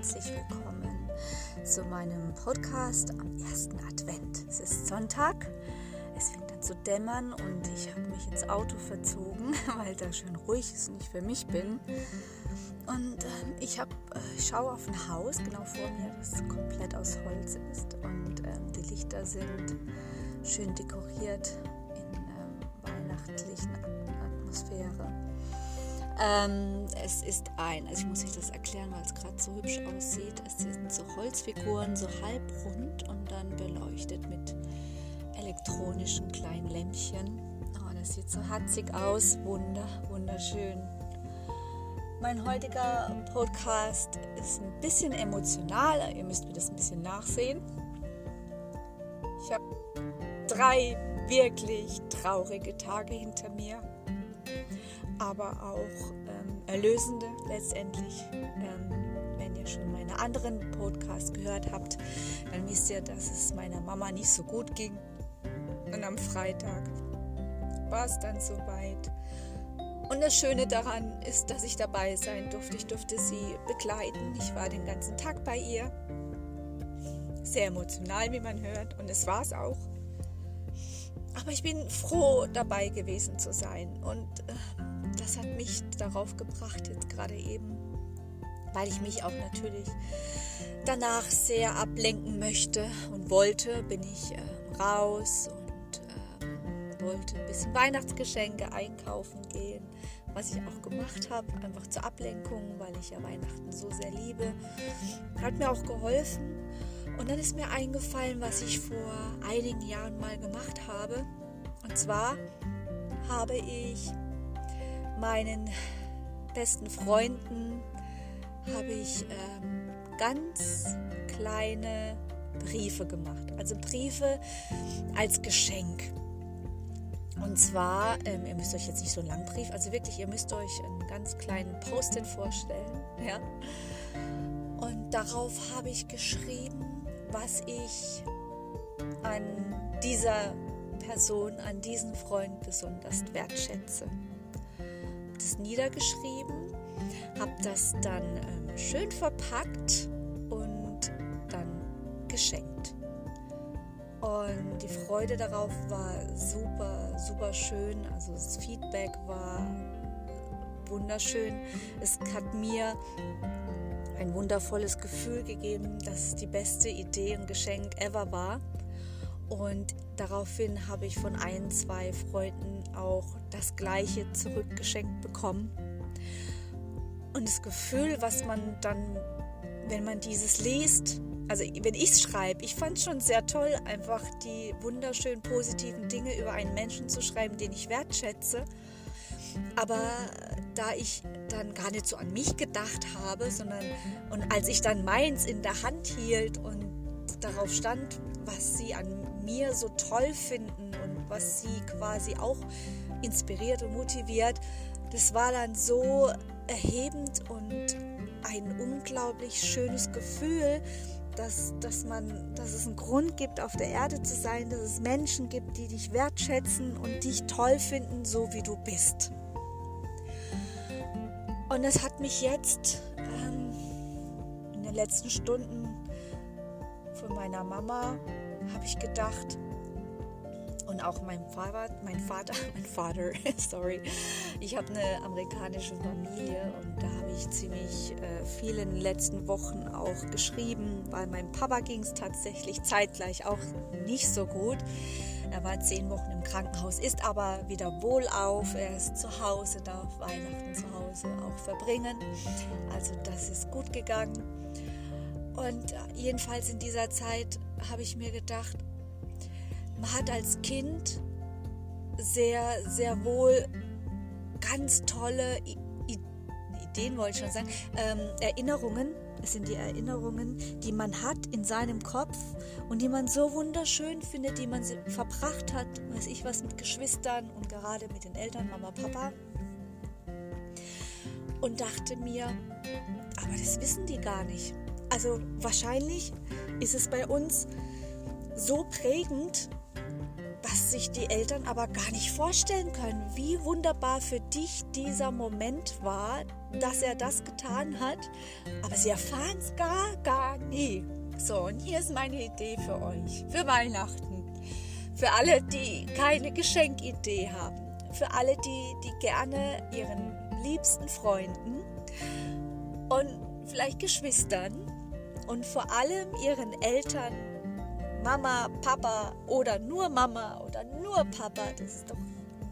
herzlich willkommen zu meinem Podcast am ersten Advent. Es ist Sonntag, es fängt an zu dämmern und ich habe mich ins Auto verzogen, weil da schön ruhig ist und ich für mich bin. Und äh, ich, hab, äh, schaue auf ein Haus genau vor mir, das komplett aus Holz ist und äh, die Lichter sind schön dekoriert in ähm, weihnachtlichen Atmosphäre. Ähm, es ist ein, also ich muss euch das erklären, weil es gerade so hübsch aussieht. Es sind so Holzfiguren, so halbrund und dann beleuchtet mit elektronischen kleinen Lämpchen. Oh, das sieht so hatzig aus. Wunder, wunderschön. Mein heutiger Podcast ist ein bisschen emotional. Ihr müsst mir das ein bisschen nachsehen. Ich habe drei wirklich traurige Tage hinter mir aber auch ähm, erlösende letztendlich. Ähm, wenn ihr schon meine anderen Podcasts gehört habt, dann wisst ihr, dass es meiner Mama nicht so gut ging. Und am Freitag war es dann soweit. Und das Schöne daran ist, dass ich dabei sein durfte. Ich durfte sie begleiten. Ich war den ganzen Tag bei ihr. Sehr emotional, wie man hört. Und es war es auch. Aber ich bin froh, dabei gewesen zu sein. Und äh, das hat mich darauf gebracht, jetzt gerade eben, weil ich mich auch natürlich danach sehr ablenken möchte und wollte, bin ich äh, raus und äh, wollte ein bisschen Weihnachtsgeschenke einkaufen gehen, was ich auch gemacht habe, einfach zur Ablenkung, weil ich ja Weihnachten so sehr liebe. Hat mir auch geholfen. Und dann ist mir eingefallen, was ich vor einigen Jahren mal gemacht habe. Und zwar habe ich meinen besten Freunden habe ich ähm, ganz kleine Briefe gemacht. Also Briefe als Geschenk. Und zwar, ähm, ihr müsst euch jetzt nicht so einen langen Brief, also wirklich, ihr müsst euch einen ganz kleinen Post-it vorstellen. Ja? Und darauf habe ich geschrieben, was ich an dieser Person, an diesem Freund besonders wertschätze das niedergeschrieben, habe das dann ähm, schön verpackt und dann geschenkt. Und die Freude darauf war super, super schön. Also das Feedback war wunderschön. Es hat mir ein wundervolles Gefühl gegeben, dass es die beste Idee und Geschenk ever war. Und daraufhin habe ich von ein, zwei Freunden auch das gleiche zurückgeschenkt bekommen. Und das Gefühl, was man dann, wenn man dieses liest, also wenn ich es schreibe, ich fand es schon sehr toll, einfach die wunderschönen positiven Dinge über einen Menschen zu schreiben, den ich wertschätze. Aber da ich dann gar nicht so an mich gedacht habe, sondern und als ich dann meins in der Hand hielt und darauf stand, was sie an mir so toll finden und was sie quasi auch inspiriert und motiviert, das war dann so erhebend und ein unglaublich schönes Gefühl, dass, dass, man, dass es einen Grund gibt, auf der Erde zu sein, dass es Menschen gibt, die dich wertschätzen und dich toll finden, so wie du bist. Und das hat mich jetzt ähm, in den letzten Stunden von meiner Mama habe ich gedacht, und auch mein Vater, mein Vater, mein Vater, sorry, ich habe eine amerikanische Familie und da habe ich ziemlich äh, viele in den letzten Wochen auch geschrieben, weil meinem Papa ging es tatsächlich zeitgleich auch nicht so gut. Er war zehn Wochen im Krankenhaus, ist aber wieder wohlauf. Er ist zu Hause, darf Weihnachten zu Hause auch verbringen. Also das ist gut gegangen. Und jedenfalls in dieser Zeit habe ich mir gedacht, man hat als Kind sehr, sehr wohl ganz tolle Ideen, wollte ich schon sagen, ähm, Erinnerungen. Es sind die Erinnerungen, die man hat in seinem Kopf und die man so wunderschön findet, die man verbracht hat, weiß ich was, mit Geschwistern und gerade mit den Eltern, Mama, Papa. Und dachte mir, aber das wissen die gar nicht. Also wahrscheinlich ist es bei uns so prägend, dass sich die Eltern aber gar nicht vorstellen können, wie wunderbar für dich dieser Moment war, dass er das getan hat, aber sie erfahren es gar, gar nie. So, und hier ist meine Idee für euch, für Weihnachten. Für alle, die keine Geschenkidee haben. Für alle, die, die gerne ihren liebsten Freunden und vielleicht Geschwistern und vor allem ihren Eltern Mama, Papa oder nur Mama oder nur Papa, das ist doch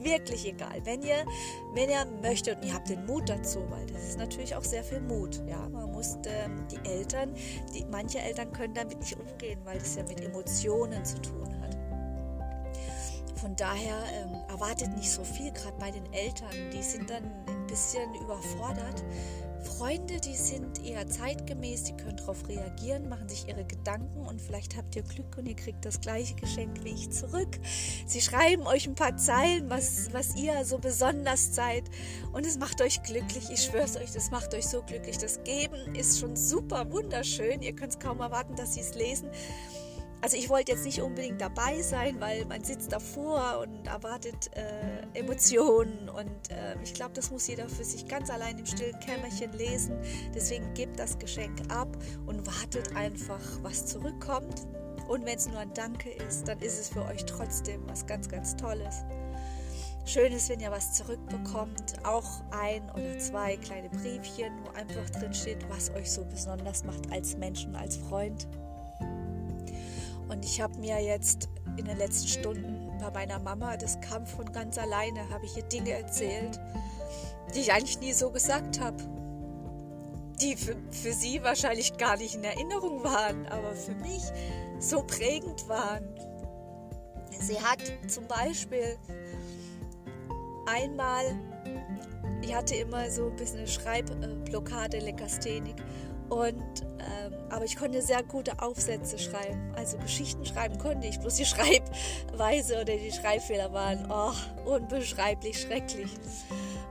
wirklich egal. Wenn ihr, wenn ihr möchtet und ihr habt den Mut dazu, weil das ist natürlich auch sehr viel Mut. Ja, man muss ähm, die Eltern, die, manche Eltern können damit nicht umgehen, weil das ja mit Emotionen zu tun hat. Von daher ähm, erwartet nicht so viel, gerade bei den Eltern. Die sind dann ein bisschen überfordert Freunde, die sind eher zeitgemäß, die können darauf reagieren, machen sich ihre Gedanken und vielleicht habt ihr Glück und ihr kriegt das gleiche Geschenk wie ich zurück. Sie schreiben euch ein paar Zeilen, was, was ihr so besonders seid und es macht euch glücklich. Ich schwöre es euch, das macht euch so glücklich. Das Geben ist schon super wunderschön. Ihr könnt es kaum erwarten, dass sie es lesen. Also ich wollte jetzt nicht unbedingt dabei sein, weil man sitzt davor und erwartet äh, Emotionen und äh, ich glaube, das muss jeder für sich ganz allein im stillen Kämmerchen lesen. Deswegen gebt das Geschenk ab und wartet einfach, was zurückkommt. Und wenn es nur ein Danke ist, dann ist es für euch trotzdem was ganz, ganz Tolles. Schön ist, wenn ihr was zurückbekommt, auch ein oder zwei kleine Briefchen, wo einfach drin steht, was euch so besonders macht als Menschen, als Freund. Und ich habe mir jetzt in den letzten Stunden bei meiner Mama, das kam von ganz alleine, habe ich ihr Dinge erzählt, die ich eigentlich nie so gesagt habe. Die für, für sie wahrscheinlich gar nicht in Erinnerung waren, aber für mich so prägend waren. Sie hat zum Beispiel einmal, ich hatte immer so ein bisschen eine Schreibblockade, Lekasthenik. Und ähm, aber ich konnte sehr gute Aufsätze schreiben. Also Geschichten schreiben konnte ich, bloß die Schreibweise oder die Schreibfehler waren oh, unbeschreiblich schrecklich.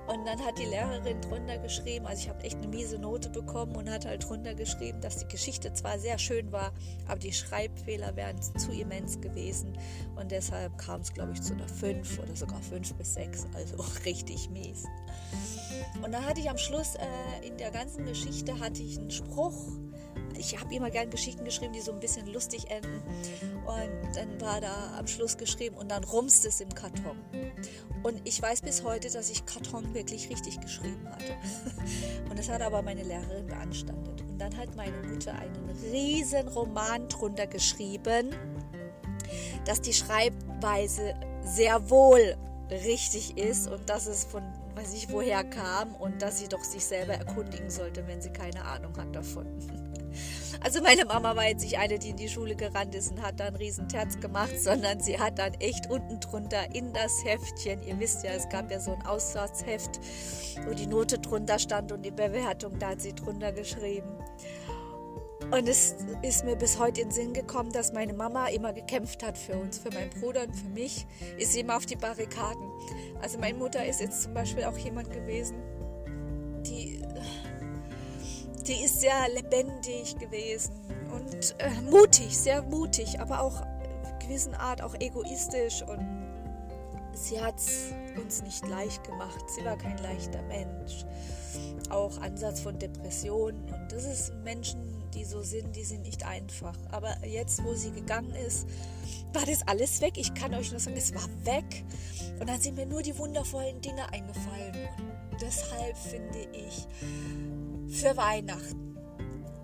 Und dann hat die Lehrerin drunter geschrieben, also ich habe echt eine miese Note bekommen und hat halt drunter geschrieben, dass die Geschichte zwar sehr schön war, aber die Schreibfehler wären zu immens gewesen. Und deshalb kam es, glaube ich, zu einer 5 oder sogar 5 bis 6, also richtig mies. Und dann hatte ich am Schluss äh, in der ganzen Geschichte hatte ich einen Spruch, ich habe immer gerne Geschichten geschrieben, die so ein bisschen lustig enden. Und dann war da am Schluss geschrieben und dann rumst es im Karton. Und ich weiß bis heute, dass ich Karton wirklich richtig geschrieben hatte. Und das hat aber meine Lehrerin beanstandet. Und dann hat meine Mutter einen riesen Roman drunter geschrieben, dass die Schreibweise sehr wohl richtig ist und dass es von weiß ich woher kam und dass sie doch sich selber erkundigen sollte, wenn sie keine Ahnung hat davon. Also meine Mama war jetzt nicht eine, die in die Schule gerannt ist und hat da einen riesen Terz gemacht, sondern sie hat dann echt unten drunter in das Heftchen, ihr wisst ja, es gab ja so ein Aussatzheft, wo die Note drunter stand und die Bewertung, da hat sie drunter geschrieben. Und es ist mir bis heute in den Sinn gekommen, dass meine Mama immer gekämpft hat für uns, für meinen Bruder und für mich, ist sie immer auf die Barrikaden. Also meine Mutter ist jetzt zum Beispiel auch jemand gewesen, die ist sehr lebendig gewesen und äh, mutig, sehr mutig, aber auch gewissen Art auch egoistisch und sie hat es uns nicht leicht gemacht. Sie war kein leichter Mensch. Auch Ansatz von Depressionen und das ist Menschen, die so sind, die sind nicht einfach. Aber jetzt, wo sie gegangen ist, war das alles weg. Ich kann euch nur sagen, es war weg. Und dann sind mir nur die wundervollen Dinge eingefallen. Und deshalb finde ich, für Weihnachten.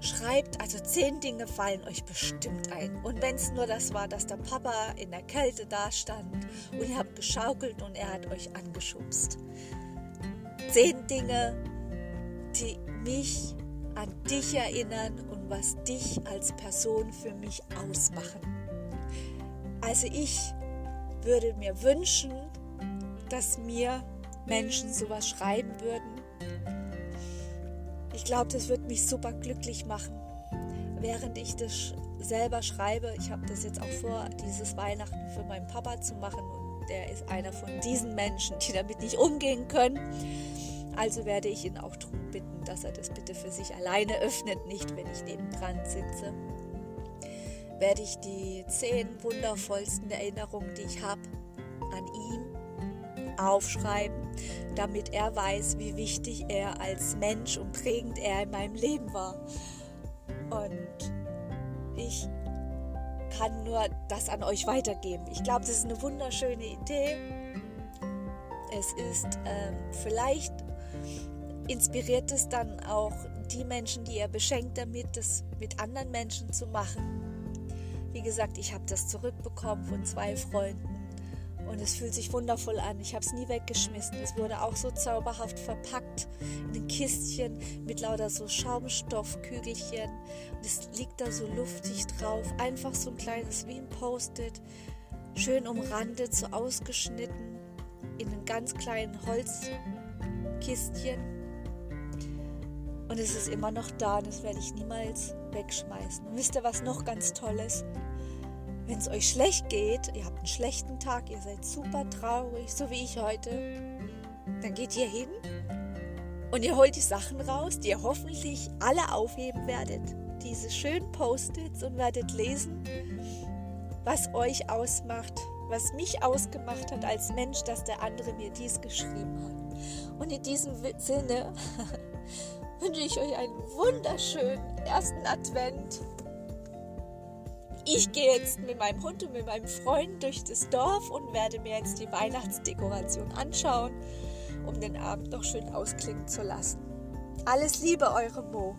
Schreibt, also zehn Dinge fallen euch bestimmt ein. Und wenn es nur das war, dass der Papa in der Kälte da stand und ihr habt geschaukelt und er hat euch angeschubst. Zehn Dinge, die mich an dich erinnern und was dich als Person für mich ausmachen. Also ich würde mir wünschen, dass mir Menschen sowas schreiben würden ich glaube, das wird mich super glücklich machen, während ich das selber schreibe. Ich habe das jetzt auch vor, dieses Weihnachten für meinen Papa zu machen und der ist einer von diesen Menschen, die damit nicht umgehen können. Also werde ich ihn auch darum bitten, dass er das bitte für sich alleine öffnet, nicht wenn ich nebendran sitze. werde ich die zehn wundervollsten Erinnerungen, die ich habe, an ihm aufschreiben, damit er weiß, wie wichtig er als Mensch und prägend er in meinem Leben war. Und ich kann nur das an euch weitergeben. Ich glaube, das ist eine wunderschöne Idee. Es ist ähm, vielleicht inspiriert es dann auch die Menschen, die ihr beschenkt damit, das mit anderen Menschen zu machen. Wie gesagt, ich habe das zurückbekommen von zwei Freunden und es fühlt sich wundervoll an. Ich habe es nie weggeschmissen. Es wurde auch so zauberhaft verpackt in ein Kistchen mit lauter so Schaumstoffkügelchen. Und es liegt da so luftig drauf. Einfach so ein kleines wie ein Post-it. Schön umrandet, so ausgeschnitten in einem ganz kleinen Holzkistchen. Und es ist immer noch da und das werde ich niemals wegschmeißen. Und wisst ihr, was noch ganz toll ist? Wenn es euch schlecht geht, ihr habt einen schlechten Tag, ihr seid super traurig, so wie ich heute, dann geht ihr hin und ihr holt die Sachen raus, die ihr hoffentlich alle aufheben werdet. Diese schönen Post-its und werdet lesen, was euch ausmacht, was mich ausgemacht hat als Mensch, dass der andere mir dies geschrieben hat. Und in diesem Sinne wünsche ich euch einen wunderschönen ersten Advent. Ich gehe jetzt mit meinem Hund und mit meinem Freund durch das Dorf und werde mir jetzt die Weihnachtsdekoration anschauen, um den Abend noch schön ausklingen zu lassen. Alles Liebe, eure Mo.